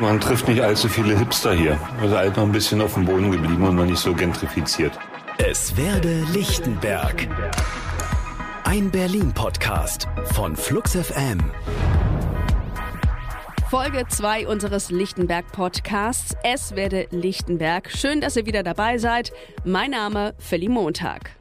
Man trifft nicht allzu viele Hipster hier. Also halt noch ein bisschen auf dem Boden geblieben und noch nicht so gentrifiziert. Es werde Lichtenberg. Ein Berlin-Podcast von Flux FM. Folge 2 unseres Lichtenberg-Podcasts. Es werde Lichtenberg. Schön, dass ihr wieder dabei seid. Mein Name Feli Montag.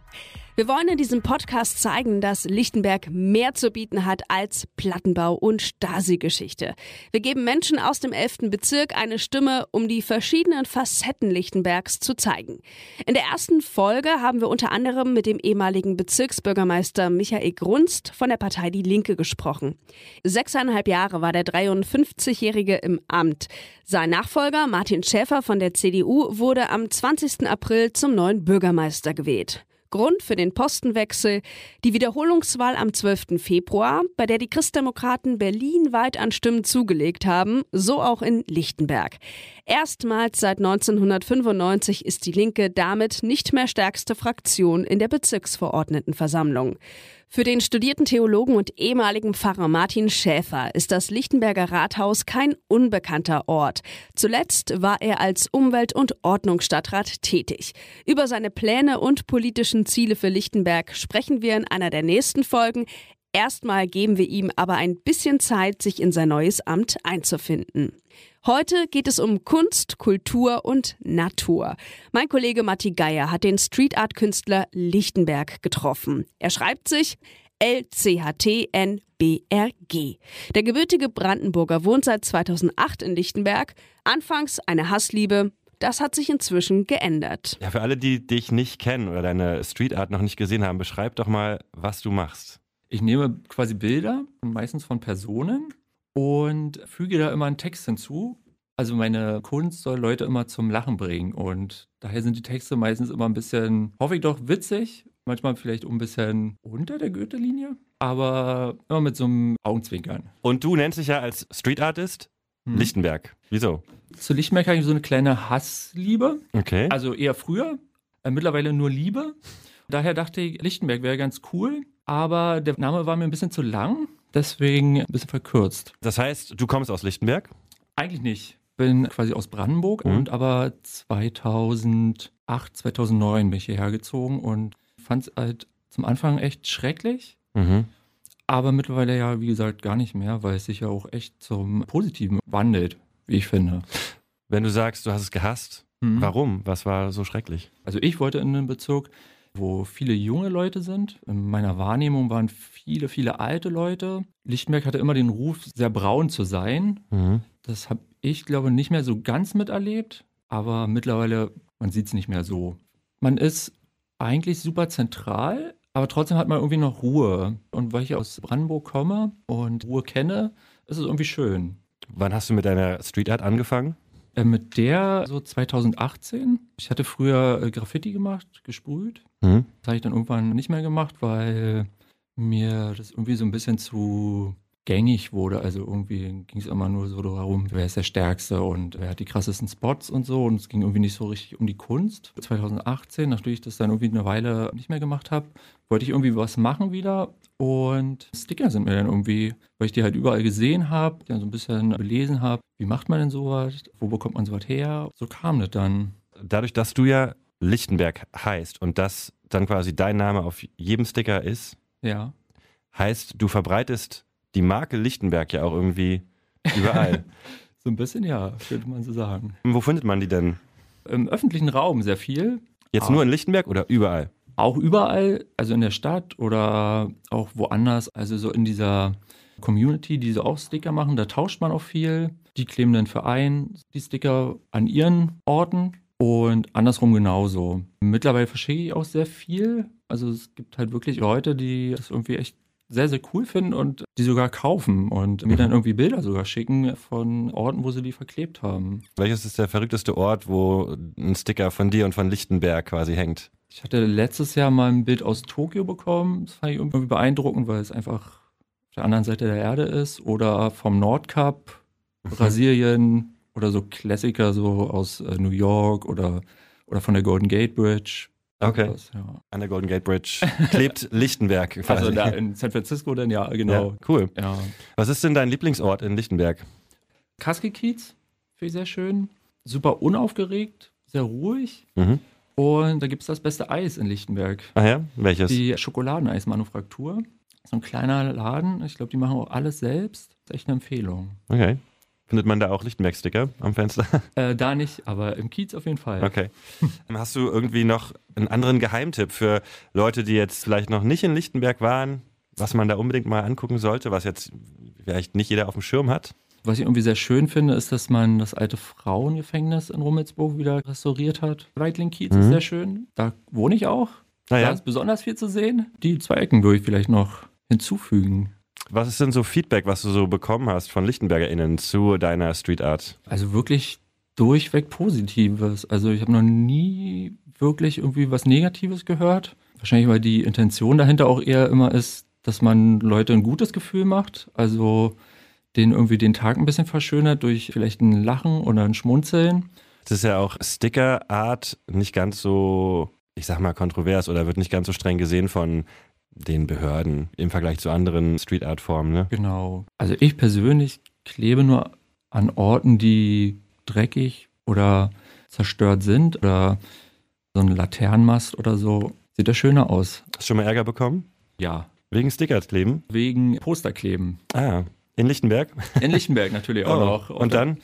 Wir wollen in diesem Podcast zeigen, dass Lichtenberg mehr zu bieten hat als Plattenbau und Stasi-Geschichte. Wir geben Menschen aus dem 11. Bezirk eine Stimme, um die verschiedenen Facetten Lichtenbergs zu zeigen. In der ersten Folge haben wir unter anderem mit dem ehemaligen Bezirksbürgermeister Michael Grunst von der Partei Die Linke gesprochen. Sechseinhalb Jahre war der 53-Jährige im Amt. Sein Nachfolger Martin Schäfer von der CDU wurde am 20. April zum neuen Bürgermeister gewählt. Grund für den Postenwechsel die Wiederholungswahl am 12. Februar, bei der die Christdemokraten Berlin weit an Stimmen zugelegt haben, so auch in Lichtenberg. Erstmals seit 1995 ist die Linke damit nicht mehr stärkste Fraktion in der Bezirksverordnetenversammlung. Für den studierten Theologen und ehemaligen Pfarrer Martin Schäfer ist das Lichtenberger Rathaus kein unbekannter Ort. Zuletzt war er als Umwelt- und Ordnungsstadtrat tätig. Über seine Pläne und politischen Ziele für Lichtenberg sprechen wir in einer der nächsten Folgen. Erstmal geben wir ihm aber ein bisschen Zeit, sich in sein neues Amt einzufinden. Heute geht es um Kunst, Kultur und Natur. Mein Kollege Matti Geier hat den Street Art Künstler Lichtenberg getroffen. Er schreibt sich L-C-H-T-N-B-R-G. Der gebürtige Brandenburger wohnt seit 2008 in Lichtenberg. Anfangs eine Hassliebe, das hat sich inzwischen geändert. Ja, für alle, die dich nicht kennen oder deine Street Art noch nicht gesehen haben, beschreib doch mal, was du machst. Ich nehme quasi Bilder, meistens von Personen, und füge da immer einen Text hinzu. Also meine Kunst soll Leute immer zum Lachen bringen und daher sind die Texte meistens immer ein bisschen, hoffe ich doch, witzig, manchmal vielleicht ein bisschen unter der Goethe-Linie, aber immer mit so einem Augenzwinkern. Und du nennst dich ja als Street Artist hm. Lichtenberg. Wieso? Zu Lichtenberg habe ich so eine kleine Hassliebe. Okay. Also eher früher, äh, mittlerweile nur Liebe. Daher dachte ich, Lichtenberg wäre ganz cool, aber der Name war mir ein bisschen zu lang deswegen ein bisschen verkürzt. Das heißt, du kommst aus Lichtenberg? Eigentlich nicht. Bin quasi aus Brandenburg mhm. und aber 2008, 2009 bin ich hierher gezogen und fand es halt zum Anfang echt schrecklich. Mhm. Aber mittlerweile ja, wie gesagt, gar nicht mehr, weil es sich ja auch echt zum Positiven wandelt, wie ich finde. Wenn du sagst, du hast es gehasst, mhm. warum? Was war so schrecklich? Also ich wollte in den Bezirk wo viele junge Leute sind. In meiner Wahrnehmung waren viele, viele alte Leute. Lichtenberg hatte immer den Ruf, sehr braun zu sein. Mhm. Das habe ich, glaube ich, nicht mehr so ganz miterlebt. Aber mittlerweile, man sieht es nicht mehr so. Man ist eigentlich super zentral, aber trotzdem hat man irgendwie noch Ruhe. Und weil ich aus Brandenburg komme und Ruhe kenne, ist es irgendwie schön. Wann hast du mit deiner Street Art angefangen? Äh, mit der so 2018. Ich hatte früher äh, Graffiti gemacht, gesprüht. Mhm. Das habe ich dann irgendwann nicht mehr gemacht, weil mir das irgendwie so ein bisschen zu gängig wurde. Also irgendwie ging es immer nur so darum, wer ist der Stärkste und wer hat die krassesten Spots und so. Und es ging irgendwie nicht so richtig um die Kunst. 2018, nachdem ich das dann irgendwie eine Weile nicht mehr gemacht habe, wollte ich irgendwie was machen wieder. Und Sticker sind mir dann irgendwie, weil ich die halt überall gesehen habe, dann so ein bisschen belesen habe, wie macht man denn sowas, wo bekommt man sowas her? So kam das dann. Dadurch, dass du ja Lichtenberg heißt und das dann quasi dein Name auf jedem Sticker ist, ja. heißt, du verbreitest die Marke Lichtenberg ja auch irgendwie überall. so ein bisschen ja, könnte man so sagen. Wo findet man die denn? Im öffentlichen Raum sehr viel. Jetzt ah. nur in Lichtenberg oder überall? Auch überall, also in der Stadt oder auch woanders, also so in dieser Community, die so auch Sticker machen, da tauscht man auch viel. Die kleben dann für ein die Sticker an ihren Orten und andersrum genauso. Mittlerweile verschicke ich auch sehr viel. Also es gibt halt wirklich Leute, die das irgendwie echt sehr, sehr cool finden und die sogar kaufen und mir dann mhm. irgendwie Bilder sogar schicken von Orten, wo sie die verklebt haben. Welches ist der verrückteste Ort, wo ein Sticker von dir und von Lichtenberg quasi hängt? Ich hatte letztes Jahr mal ein Bild aus Tokio bekommen. Das fand ich irgendwie beeindruckend, weil es einfach auf der anderen Seite der Erde ist. Oder vom Nordkap, mhm. Brasilien oder so Klassiker so aus äh, New York oder, oder von der Golden Gate Bridge. Okay. Das, ja. An der Golden Gate Bridge klebt Lichtenberg. Quasi. Also da in San Francisco dann, ja, genau. Ja, cool. Ja. Was ist denn dein Lieblingsort in Lichtenberg? Kaskikiez Finde ich sehr schön. Super unaufgeregt, sehr ruhig. Mhm. Und da gibt es das beste Eis in Lichtenberg. Ah ja? Welches? Die Schokoladeneismanufaktur. So ein kleiner Laden. Ich glaube, die machen auch alles selbst. Das ist echt eine Empfehlung. Okay. Findet man da auch Lichtenberg-Sticker am Fenster? Äh, da nicht, aber im Kiez auf jeden Fall. Okay. Hast du irgendwie noch einen anderen Geheimtipp für Leute, die jetzt vielleicht noch nicht in Lichtenberg waren, was man da unbedingt mal angucken sollte, was jetzt vielleicht nicht jeder auf dem Schirm hat? Was ich irgendwie sehr schön finde, ist, dass man das alte Frauengefängnis in Rummelsburg wieder restauriert hat. Reitling-Kiez mhm. ist sehr schön. Da wohne ich auch. Ah, ja. Da ist besonders viel zu sehen. Die zwei Ecken würde ich vielleicht noch hinzufügen. Was ist denn so Feedback, was du so bekommen hast von LichtenbergerInnen zu deiner Street Art? Also wirklich durchweg Positives. Also ich habe noch nie wirklich irgendwie was Negatives gehört. Wahrscheinlich, weil die Intention dahinter auch eher immer ist, dass man Leute ein gutes Gefühl macht. Also denen irgendwie den Tag ein bisschen verschönert durch vielleicht ein Lachen oder ein Schmunzeln. Das ist ja auch Sticker-Art nicht ganz so, ich sag mal, kontrovers oder wird nicht ganz so streng gesehen von den Behörden im Vergleich zu anderen Street Art Formen. Ne? Genau. Also ich persönlich klebe nur an Orten, die dreckig oder zerstört sind oder so ein Laternenmast oder so. Sieht das schöner aus. Hast du schon mal Ärger bekommen? Ja. Wegen Stickers kleben? Wegen Posterkleben. Ah, in Lichtenberg? In Lichtenberg natürlich auch oh. noch. Und, Und dann?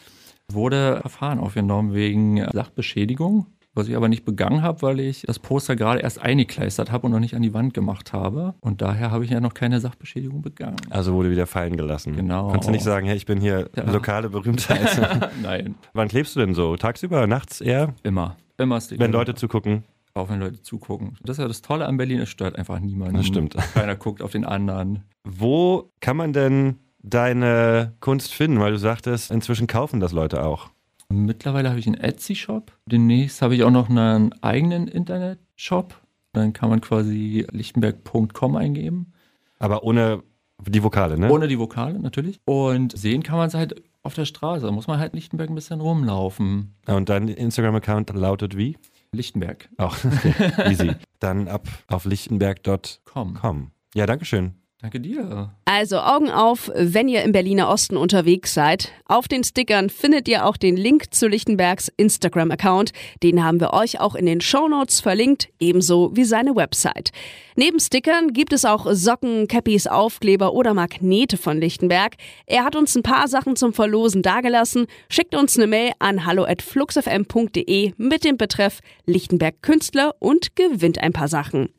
Wurde Verfahren aufgenommen wegen Sachbeschädigung was ich aber nicht begangen habe, weil ich das Poster gerade erst eingekleistert habe und noch nicht an die Wand gemacht habe. Und daher habe ich ja noch keine Sachbeschädigung begangen. Also wurde wieder fallen gelassen. Genau. Kannst du nicht sagen, hey, ich bin hier ja. lokale Berühmtheit? Nein. Wann klebst du denn so? Tagsüber, nachts eher? Immer. Immer Wenn Leute zugucken? Auch wenn Leute zugucken. Das ist ja das Tolle an Berlin, es stört einfach niemanden. Das stimmt. Keiner guckt auf den anderen. Wo kann man denn deine Kunst finden? Weil du sagtest, inzwischen kaufen das Leute auch. Mittlerweile habe ich einen Etsy-Shop. Demnächst habe ich auch noch einen eigenen Internet-Shop. Dann kann man quasi lichtenberg.com eingeben. Aber ohne die Vokale, ne? Ohne die Vokale, natürlich. Und sehen kann man es halt auf der Straße. Da muss man halt Lichtenberg ein bisschen rumlaufen. Und dein Instagram-Account lautet wie? Lichtenberg. Auch okay. easy. Dann ab auf lichtenberg.com. Ja, danke schön. Danke dir. Also Augen auf, wenn ihr im Berliner Osten unterwegs seid. Auf den Stickern findet ihr auch den Link zu Lichtenbergs Instagram-Account. Den haben wir euch auch in den Shownotes verlinkt, ebenso wie seine Website. Neben Stickern gibt es auch Socken, Cappies, Aufkleber oder Magnete von Lichtenberg. Er hat uns ein paar Sachen zum Verlosen dagelassen. Schickt uns eine Mail an hallo@fluxfm.de mit dem Betreff Lichtenberg Künstler und gewinnt ein paar Sachen.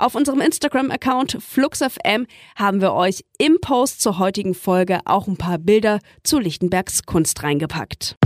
Auf unserem Instagram-Account FluxFM haben wir euch im Post zur heutigen Folge auch ein paar Bilder zu Lichtenbergs Kunst reingepackt.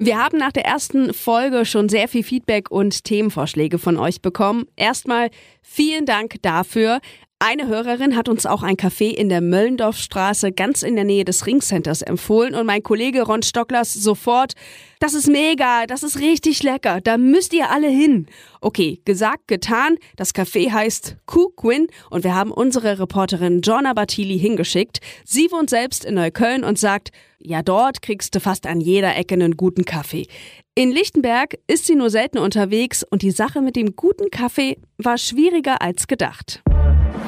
Wir haben nach der ersten Folge schon sehr viel Feedback und Themenvorschläge von euch bekommen. Erstmal vielen Dank dafür. Eine Hörerin hat uns auch ein Café in der Möllendorfstraße ganz in der Nähe des Ringcenters empfohlen und mein Kollege Ron Stocklers sofort, das ist mega, das ist richtig lecker, da müsst ihr alle hin. Okay, gesagt, getan, das Café heißt Ku Quinn und wir haben unsere Reporterin Jonna Bartili hingeschickt. Sie wohnt selbst in Neukölln und sagt, ja dort kriegst du fast an jeder Ecke einen guten Kaffee. In Lichtenberg ist sie nur selten unterwegs und die Sache mit dem guten Kaffee war schwieriger als gedacht.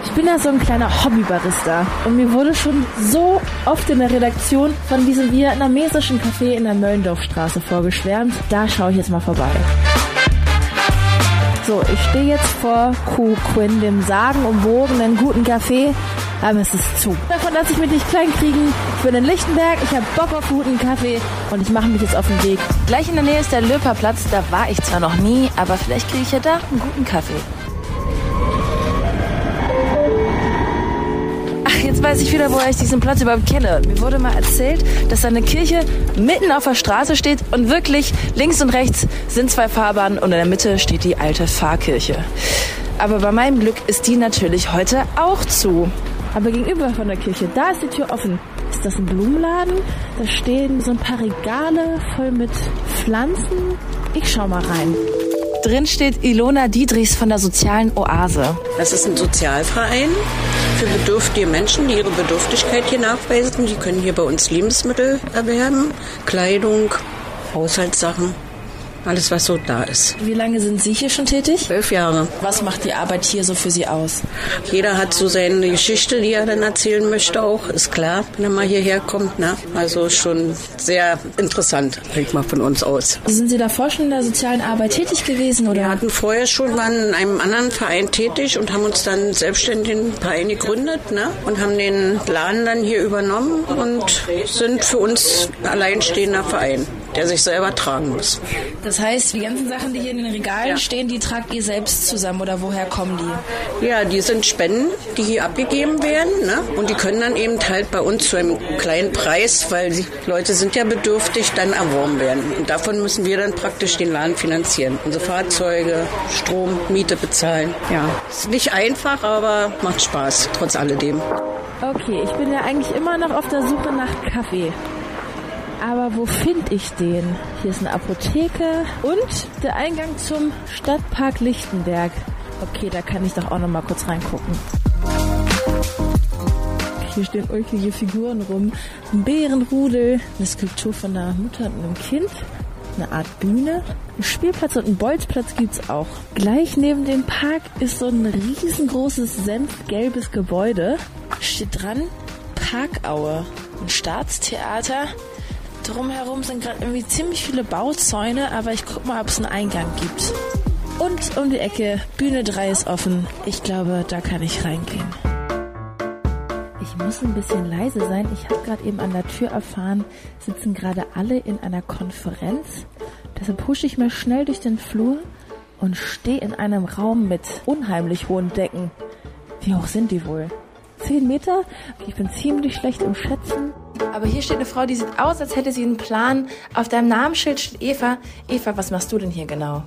Ich bin ja so ein kleiner Hobbybarista und mir wurde schon so oft in der Redaktion von diesem vietnamesischen Café in der Möllendorfstraße vorgeschwärmt. Da schaue ich jetzt mal vorbei. So, ich stehe jetzt vor Ku Quinn, dem sagenumwogenen guten Café, aber es ist zu. Davon lasse ich mich nicht klein kriegen. Ich bin in Lichtenberg, ich habe Bock auf guten Kaffee und ich mache mich jetzt auf den Weg. Gleich in der Nähe ist der Löperplatz, da war ich zwar noch nie, aber vielleicht kriege ich ja da einen guten Kaffee. Jetzt weiß ich wieder, woher ich diesen Platz überhaupt kenne. Mir wurde mal erzählt, dass da eine Kirche mitten auf der Straße steht und wirklich links und rechts sind zwei Fahrbahnen und in der Mitte steht die alte Pfarrkirche. Aber bei meinem Glück ist die natürlich heute auch zu. Aber gegenüber von der Kirche, da ist die Tür offen. Ist das ein Blumenladen? Da stehen so ein paar Regale voll mit Pflanzen. Ich schau mal rein. Drin steht Ilona Diedrichs von der sozialen Oase. Das ist ein Sozialverein für bedürftige Menschen, die ihre Bedürftigkeit hier nachweisen. Die können hier bei uns Lebensmittel erwerben, Kleidung, Haushaltssachen. Alles was so da ist. Wie lange sind Sie hier schon tätig? Zwölf Jahre. Was macht die Arbeit hier so für Sie aus? Jeder hat so seine Geschichte, die er dann erzählen möchte auch, ist klar, wenn er mal hierher kommt. Ne? Also schon sehr interessant, ich mal von uns aus. Sind Sie davor schon in der sozialen Arbeit tätig gewesen? Oder? Wir hatten vorher schon, waren in einem anderen Verein tätig und haben uns dann selbstständig den Verein gegründet ne? und haben den Laden dann hier übernommen und sind für uns alleinstehender Verein der sich selber tragen muss. Das heißt, die ganzen Sachen, die hier in den Regalen ja. stehen, die tragt ihr selbst zusammen oder woher kommen die? Ja, die sind Spenden, die hier abgegeben werden ne? und die können dann eben halt bei uns zu einem kleinen Preis, weil die Leute sind ja bedürftig, dann erworben werden. Und davon müssen wir dann praktisch den Laden finanzieren. Unsere Fahrzeuge, Strom, Miete bezahlen. Ja, ist nicht einfach, aber macht Spaß, trotz alledem. Okay, ich bin ja eigentlich immer noch auf der Suche nach Kaffee. Aber wo finde ich den? Hier ist eine Apotheke und der Eingang zum Stadtpark Lichtenberg. Okay, da kann ich doch auch noch mal kurz reingucken. Hier stehen ulkige Figuren rum. Ein Bärenrudel, eine Skulptur von einer Mutter und einem Kind, eine Art Bühne, einen Spielplatz und einen Bolzplatz gibt's auch. Gleich neben dem Park ist so ein riesengroßes senfgelbes Gebäude. Steht dran Parkaue, ein Staatstheater Drumherum sind gerade irgendwie ziemlich viele Bauzäune, aber ich guck mal, ob es einen Eingang gibt. Und um die Ecke, Bühne 3 ist offen. Ich glaube, da kann ich reingehen. Ich muss ein bisschen leise sein. Ich habe gerade eben an der Tür erfahren, sitzen gerade alle in einer Konferenz. Deshalb pushe ich mal schnell durch den Flur und stehe in einem Raum mit unheimlich hohen Decken. Wie hoch sind die wohl? Zehn Meter? Ich bin ziemlich schlecht im Schätzen. Aber hier steht eine Frau, die sieht aus, als hätte sie einen Plan. Auf deinem Namensschild steht Eva. Eva, was machst du denn hier genau?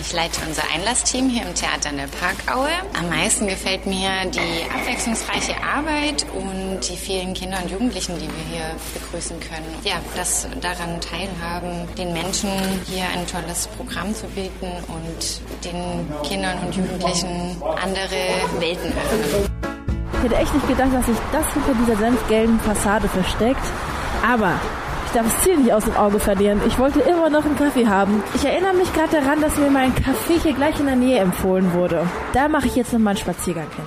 Ich leite unser Einlassteam hier im Theater in der Parkaue. Am meisten gefällt mir die abwechslungsreiche Arbeit und die vielen Kinder und Jugendlichen, die wir hier begrüßen können. Ja, dass daran teilhaben, den Menschen hier ein tolles Programm zu bieten und den Kindern und Jugendlichen andere Welten öffnen. Ich hätte echt nicht gedacht, dass sich das hinter dieser senfgelben Fassade versteckt. Aber ich darf das Ziel nicht aus dem Auge verlieren. Ich wollte immer noch einen Kaffee haben. Ich erinnere mich gerade daran, dass mir mein Kaffee hier gleich in der Nähe empfohlen wurde. Da mache ich jetzt noch mal einen Spaziergang hin.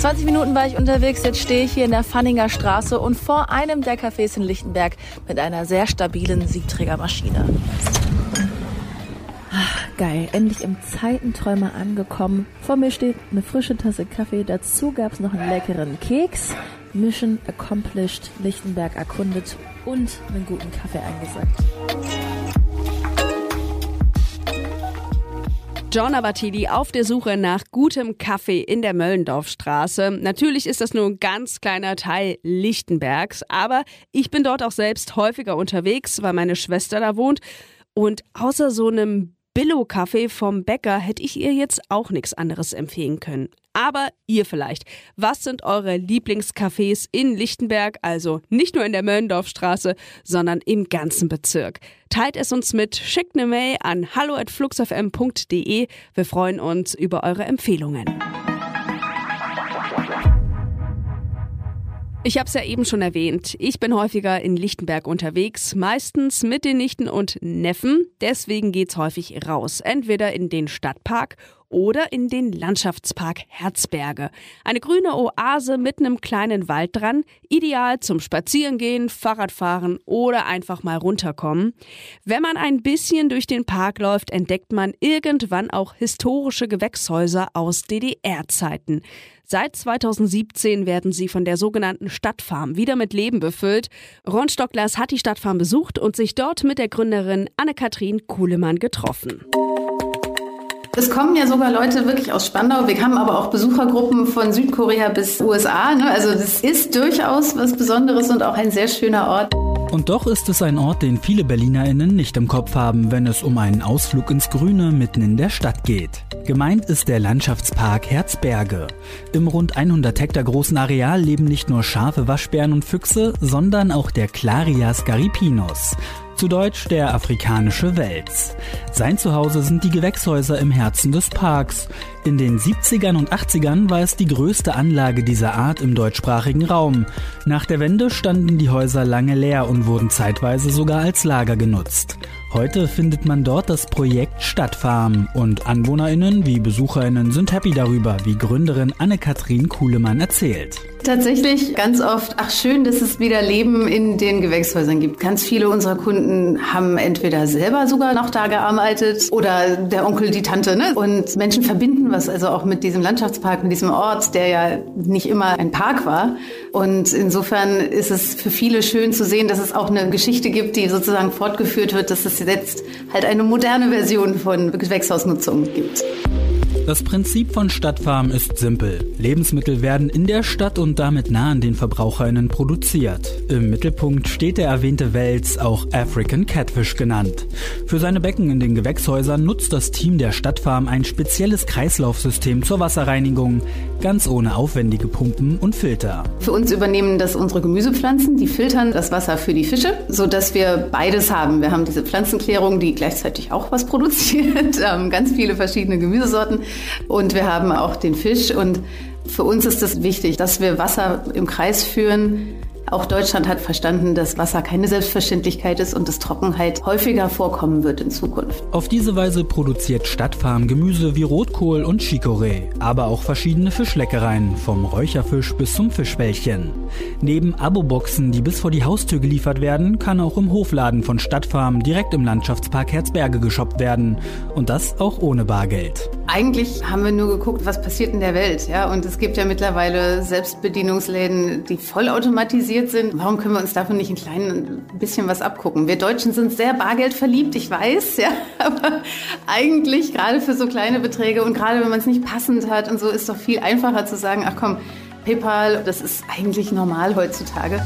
20 Minuten war ich unterwegs, jetzt stehe ich hier in der Fanninger Straße und vor einem der Cafés in Lichtenberg mit einer sehr stabilen Siebträgermaschine. Geil, endlich im Zeitenträumer angekommen. Vor mir steht eine frische Tasse Kaffee, dazu gab es noch einen leckeren Keks. Mission accomplished, Lichtenberg erkundet und einen guten Kaffee eingesackt. John Abatili auf der Suche nach gutem Kaffee in der Möllendorfstraße. Natürlich ist das nur ein ganz kleiner Teil Lichtenbergs, aber ich bin dort auch selbst häufiger unterwegs, weil meine Schwester da wohnt. Und außer so einem Billo-Kaffee vom Bäcker hätte ich ihr jetzt auch nichts anderes empfehlen können. Aber ihr vielleicht. Was sind eure Lieblingscafés in Lichtenberg? Also nicht nur in der Möllendorfstraße, sondern im ganzen Bezirk. Teilt es uns mit, schickt eine Mail an hallo@fluxfm.de. Wir freuen uns über eure Empfehlungen. Ich habe es ja eben schon erwähnt. Ich bin häufiger in Lichtenberg unterwegs, meistens mit den Nichten und Neffen. Deswegen geht's häufig raus, entweder in den Stadtpark oder in den Landschaftspark Herzberge. Eine grüne Oase mit einem kleinen Wald dran, ideal zum Spazierengehen, Fahrradfahren oder einfach mal runterkommen. Wenn man ein bisschen durch den Park läuft, entdeckt man irgendwann auch historische Gewächshäuser aus DDR-Zeiten. Seit 2017 werden sie von der sogenannten Stadtfarm wieder mit Leben befüllt. Ron Stocklers hat die Stadtfarm besucht und sich dort mit der Gründerin Anne-Kathrin Kuhlemann getroffen. Es kommen ja sogar Leute wirklich aus Spandau. Wir haben aber auch Besuchergruppen von Südkorea bis USA. Ne? Also das ist durchaus was Besonderes und auch ein sehr schöner Ort. Und doch ist es ein Ort, den viele BerlinerInnen nicht im Kopf haben, wenn es um einen Ausflug ins Grüne mitten in der Stadt geht. Gemeint ist der Landschaftspark Herzberge. Im rund 100 Hektar großen Areal leben nicht nur Schafe, Waschbären und Füchse, sondern auch der Clarias garipinus. Zu Deutsch der afrikanische Wels. Sein Zuhause sind die Gewächshäuser im Herzen des Parks. In den 70ern und 80ern war es die größte Anlage dieser Art im deutschsprachigen Raum. Nach der Wende standen die Häuser lange leer und wurden zeitweise sogar als Lager genutzt. Heute findet man dort das Projekt Stadtfarm und AnwohnerInnen wie BesucherInnen sind happy darüber, wie Gründerin Anne-Kathrin Kuhlemann erzählt. Tatsächlich ganz oft, ach schön, dass es wieder Leben in den Gewächshäusern gibt. Ganz viele unserer Kunden haben entweder selber sogar noch da gearbeitet oder der Onkel, die Tante. Ne? Und Menschen verbinden was also auch mit diesem Landschaftspark, mit diesem Ort, der ja nicht immer ein Park war. Und insofern ist es für viele schön zu sehen, dass es auch eine Geschichte gibt, die sozusagen fortgeführt wird, dass es jetzt halt eine moderne Version von Gewächshausnutzung gibt. Das Prinzip von Stadtfarm ist simpel. Lebensmittel werden in der Stadt und damit nah an den VerbraucherInnen produziert. Im Mittelpunkt steht der erwähnte Wels, auch African Catfish genannt. Für seine Becken in den Gewächshäusern nutzt das Team der Stadtfarm ein spezielles Kreislaufsystem zur Wasserreinigung, ganz ohne aufwendige Pumpen und Filter. Für uns übernehmen das unsere Gemüsepflanzen, die filtern das Wasser für die Fische, sodass wir beides haben. Wir haben diese Pflanzenklärung, die gleichzeitig auch was produziert, ganz viele verschiedene Gemüsesorten und wir haben auch den Fisch. Und für uns ist es wichtig, dass wir Wasser im Kreis führen, auch Deutschland hat verstanden, dass Wasser keine Selbstverständlichkeit ist und dass Trockenheit häufiger vorkommen wird in Zukunft. Auf diese Weise produziert Stadtfarm Gemüse wie Rotkohl und Chicorée, aber auch verschiedene Fischleckereien, vom Räucherfisch bis zum Fischbällchen. Neben Abo-Boxen, die bis vor die Haustür geliefert werden, kann auch im Hofladen von Stadtfarm direkt im Landschaftspark Herzberge geshoppt werden. Und das auch ohne Bargeld. Eigentlich haben wir nur geguckt, was passiert in der Welt. Ja? Und es gibt ja mittlerweile Selbstbedienungsläden, die vollautomatisiert organisiert sind, warum können wir uns davon nicht ein klein bisschen was abgucken? Wir Deutschen sind sehr bargeldverliebt, ich weiß, ja, aber eigentlich gerade für so kleine Beträge und gerade wenn man es nicht passend hat und so ist doch viel einfacher zu sagen, ach komm, PayPal, das ist eigentlich normal heutzutage.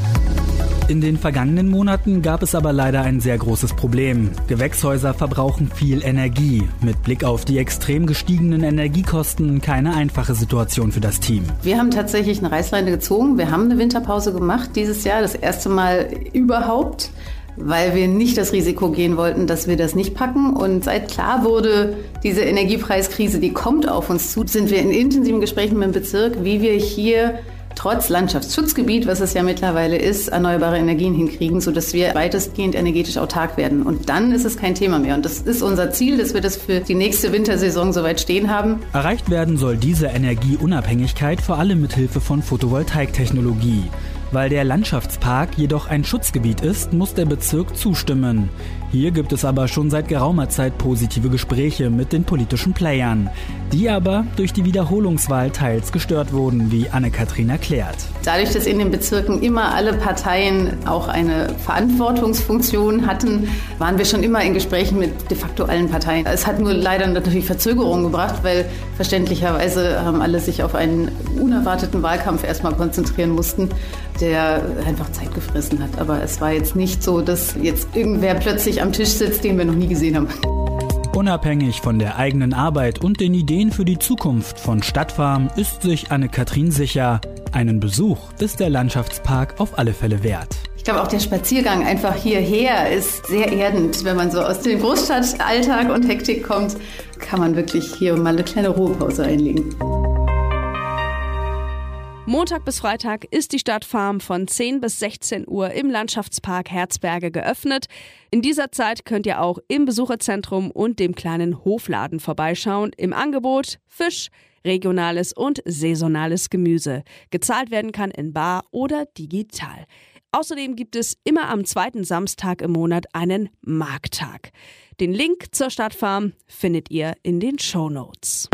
In den vergangenen Monaten gab es aber leider ein sehr großes Problem. Gewächshäuser verbrauchen viel Energie. Mit Blick auf die extrem gestiegenen Energiekosten keine einfache Situation für das Team. Wir haben tatsächlich eine Reißleine gezogen. Wir haben eine Winterpause gemacht dieses Jahr, das erste Mal überhaupt weil wir nicht das Risiko gehen wollten, dass wir das nicht packen. Und seit klar wurde, diese Energiepreiskrise, die kommt auf uns zu, sind wir in intensiven Gesprächen mit dem Bezirk, wie wir hier trotz Landschaftsschutzgebiet, was es ja mittlerweile ist, erneuerbare Energien hinkriegen, sodass wir weitestgehend energetisch autark werden. Und dann ist es kein Thema mehr. Und das ist unser Ziel, dass wir das für die nächste Wintersaison soweit stehen haben. Erreicht werden soll diese Energieunabhängigkeit vor allem mit Hilfe von Photovoltaiktechnologie. Weil der Landschaftspark jedoch ein Schutzgebiet ist, muss der Bezirk zustimmen. Hier gibt es aber schon seit geraumer Zeit positive Gespräche mit den politischen Playern, die aber durch die Wiederholungswahl teils gestört wurden, wie Anne-Kathrin erklärt. Dadurch, dass in den Bezirken immer alle Parteien auch eine Verantwortungsfunktion hatten, waren wir schon immer in Gesprächen mit de facto allen Parteien. Es hat nur leider natürlich Verzögerungen gebracht, weil verständlicherweise haben alle sich auf einen unerwarteten Wahlkampf erstmal konzentrieren mussten, der einfach Zeit gefressen hat. Aber es war jetzt nicht so, dass jetzt irgendwer plötzlich am Tisch sitzt, den wir noch nie gesehen haben. Unabhängig von der eigenen Arbeit und den Ideen für die Zukunft von Stadtfarm ist sich Anne-Kathrin sicher, einen Besuch ist der Landschaftspark auf alle Fälle wert. Ich glaube, auch der Spaziergang einfach hierher ist sehr erdend. Wenn man so aus dem Großstadtalltag und Hektik kommt, kann man wirklich hier mal eine kleine Ruhepause einlegen. Montag bis Freitag ist die Stadtfarm von 10 bis 16 Uhr im Landschaftspark Herzberge geöffnet. In dieser Zeit könnt ihr auch im Besucherzentrum und dem kleinen Hofladen vorbeischauen. Im Angebot Fisch, regionales und saisonales Gemüse. Gezahlt werden kann in Bar oder digital. Außerdem gibt es immer am zweiten Samstag im Monat einen Markttag. Den Link zur Stadtfarm findet ihr in den Show Notes.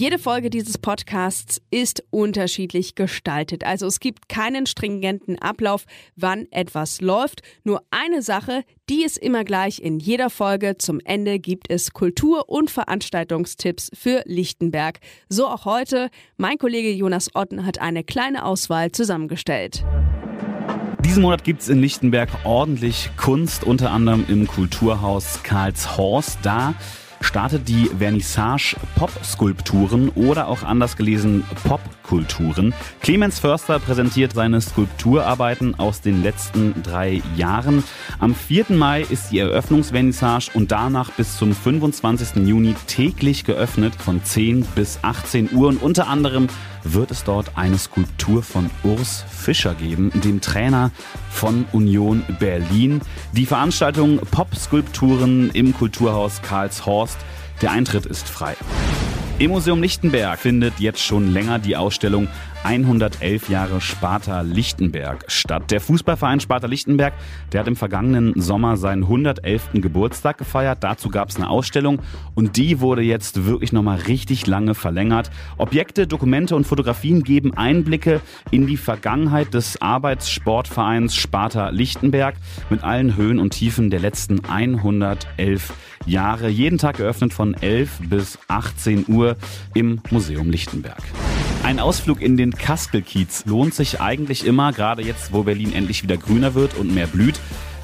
Jede Folge dieses Podcasts ist unterschiedlich gestaltet. Also es gibt keinen stringenten Ablauf, wann etwas läuft. Nur eine Sache, die ist immer gleich in jeder Folge. Zum Ende gibt es Kultur- und Veranstaltungstipps für Lichtenberg. So auch heute. Mein Kollege Jonas Otten hat eine kleine Auswahl zusammengestellt. Diesen Monat gibt es in Lichtenberg ordentlich Kunst, unter anderem im Kulturhaus Karlshorst. Da startet die Vernissage Pop-Skulpturen oder auch anders gelesen Pop Subkulturen. Clemens Förster präsentiert seine Skulpturarbeiten aus den letzten drei Jahren. Am 4. Mai ist die Eröffnungsvernissage und danach bis zum 25. Juni täglich geöffnet von 10 bis 18 Uhr und unter anderem wird es dort eine Skulptur von Urs Fischer geben, dem Trainer von Union Berlin. Die Veranstaltung Pop-Skulpturen im Kulturhaus Karlshorst. Der Eintritt ist frei. Im Museum Lichtenberg findet jetzt schon länger die Ausstellung 111 Jahre Sparta Lichtenberg statt. Der Fußballverein Sparta Lichtenberg, der hat im vergangenen Sommer seinen 111. Geburtstag gefeiert. Dazu gab es eine Ausstellung und die wurde jetzt wirklich nochmal richtig lange verlängert. Objekte, Dokumente und Fotografien geben Einblicke in die Vergangenheit des Arbeitssportvereins Sparta Lichtenberg mit allen Höhen und Tiefen der letzten 111 Jahre. Jeden Tag geöffnet von 11 bis 18 Uhr im Museum Lichtenberg. Ein Ausflug in den Kaskelkiez lohnt sich eigentlich immer, gerade jetzt, wo Berlin endlich wieder grüner wird und mehr blüht.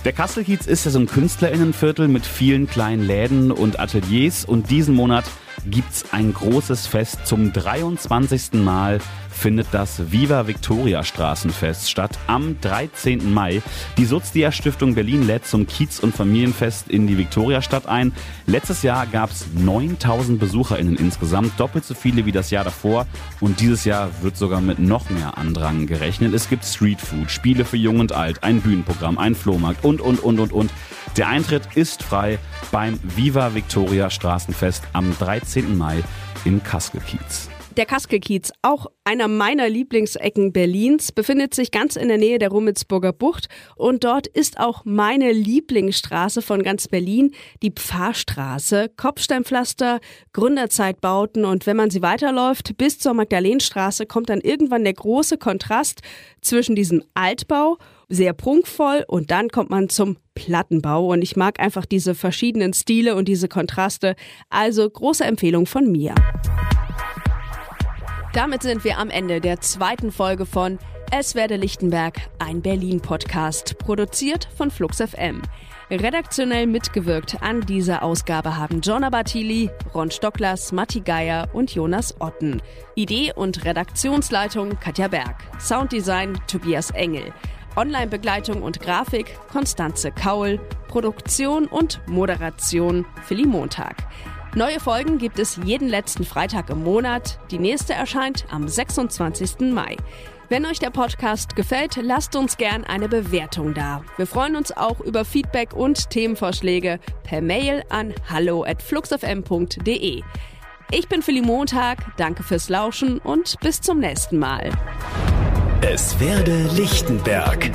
Der Kastelkiez ist ja so ein Künstlerinnenviertel mit vielen kleinen Läden und Ateliers und diesen Monat gibt's ein großes Fest. Zum 23. Mal findet das Viva Victoria Straßenfest statt am 13. Mai. Die Sozdia Stiftung Berlin lädt zum Kiez- und Familienfest in die Victoriastadt ein. Letztes Jahr gab's 9000 BesucherInnen insgesamt, doppelt so viele wie das Jahr davor. Und dieses Jahr wird sogar mit noch mehr Andrang gerechnet. Es gibt Streetfood, Spiele für Jung und Alt, ein Bühnenprogramm, ein Flohmarkt und, und, und, und, und. Der Eintritt ist frei beim Viva Victoria Straßenfest am 13. Mai in Kaskelkiez. Der Kaskelkiez, auch einer meiner Lieblingsecken Berlins, befindet sich ganz in der Nähe der Rummelsburger Bucht und dort ist auch meine Lieblingsstraße von ganz Berlin, die Pfarrstraße. Kopfsteinpflaster, Gründerzeitbauten und wenn man sie weiterläuft bis zur Magdalenstraße kommt dann irgendwann der große Kontrast zwischen diesem Altbau sehr prunkvoll und dann kommt man zum Plattenbau und ich mag einfach diese verschiedenen Stile und diese Kontraste. Also große Empfehlung von mir. Damit sind wir am Ende der zweiten Folge von Es werde Lichtenberg, ein Berlin-Podcast, produziert von Flux FM. Redaktionell mitgewirkt an dieser Ausgabe haben Jonah Bartili, Ron Stocklers, Matti Geier und Jonas Otten. Idee und Redaktionsleitung Katja Berg. Sounddesign Tobias Engel. Online-Begleitung und Grafik Konstanze Kaul. Produktion und Moderation Philly Montag. Neue Folgen gibt es jeden letzten Freitag im Monat. Die nächste erscheint am 26. Mai. Wenn euch der Podcast gefällt, lasst uns gern eine Bewertung da. Wir freuen uns auch über Feedback und Themenvorschläge per Mail an hallo@fluxfm.de. Ich bin Philly Montag, danke fürs Lauschen und bis zum nächsten Mal. Es werde Lichtenberg.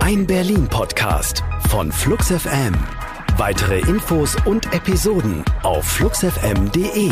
Ein Berlin-Podcast von Flux FM. Weitere Infos und Episoden auf fluxfm.de.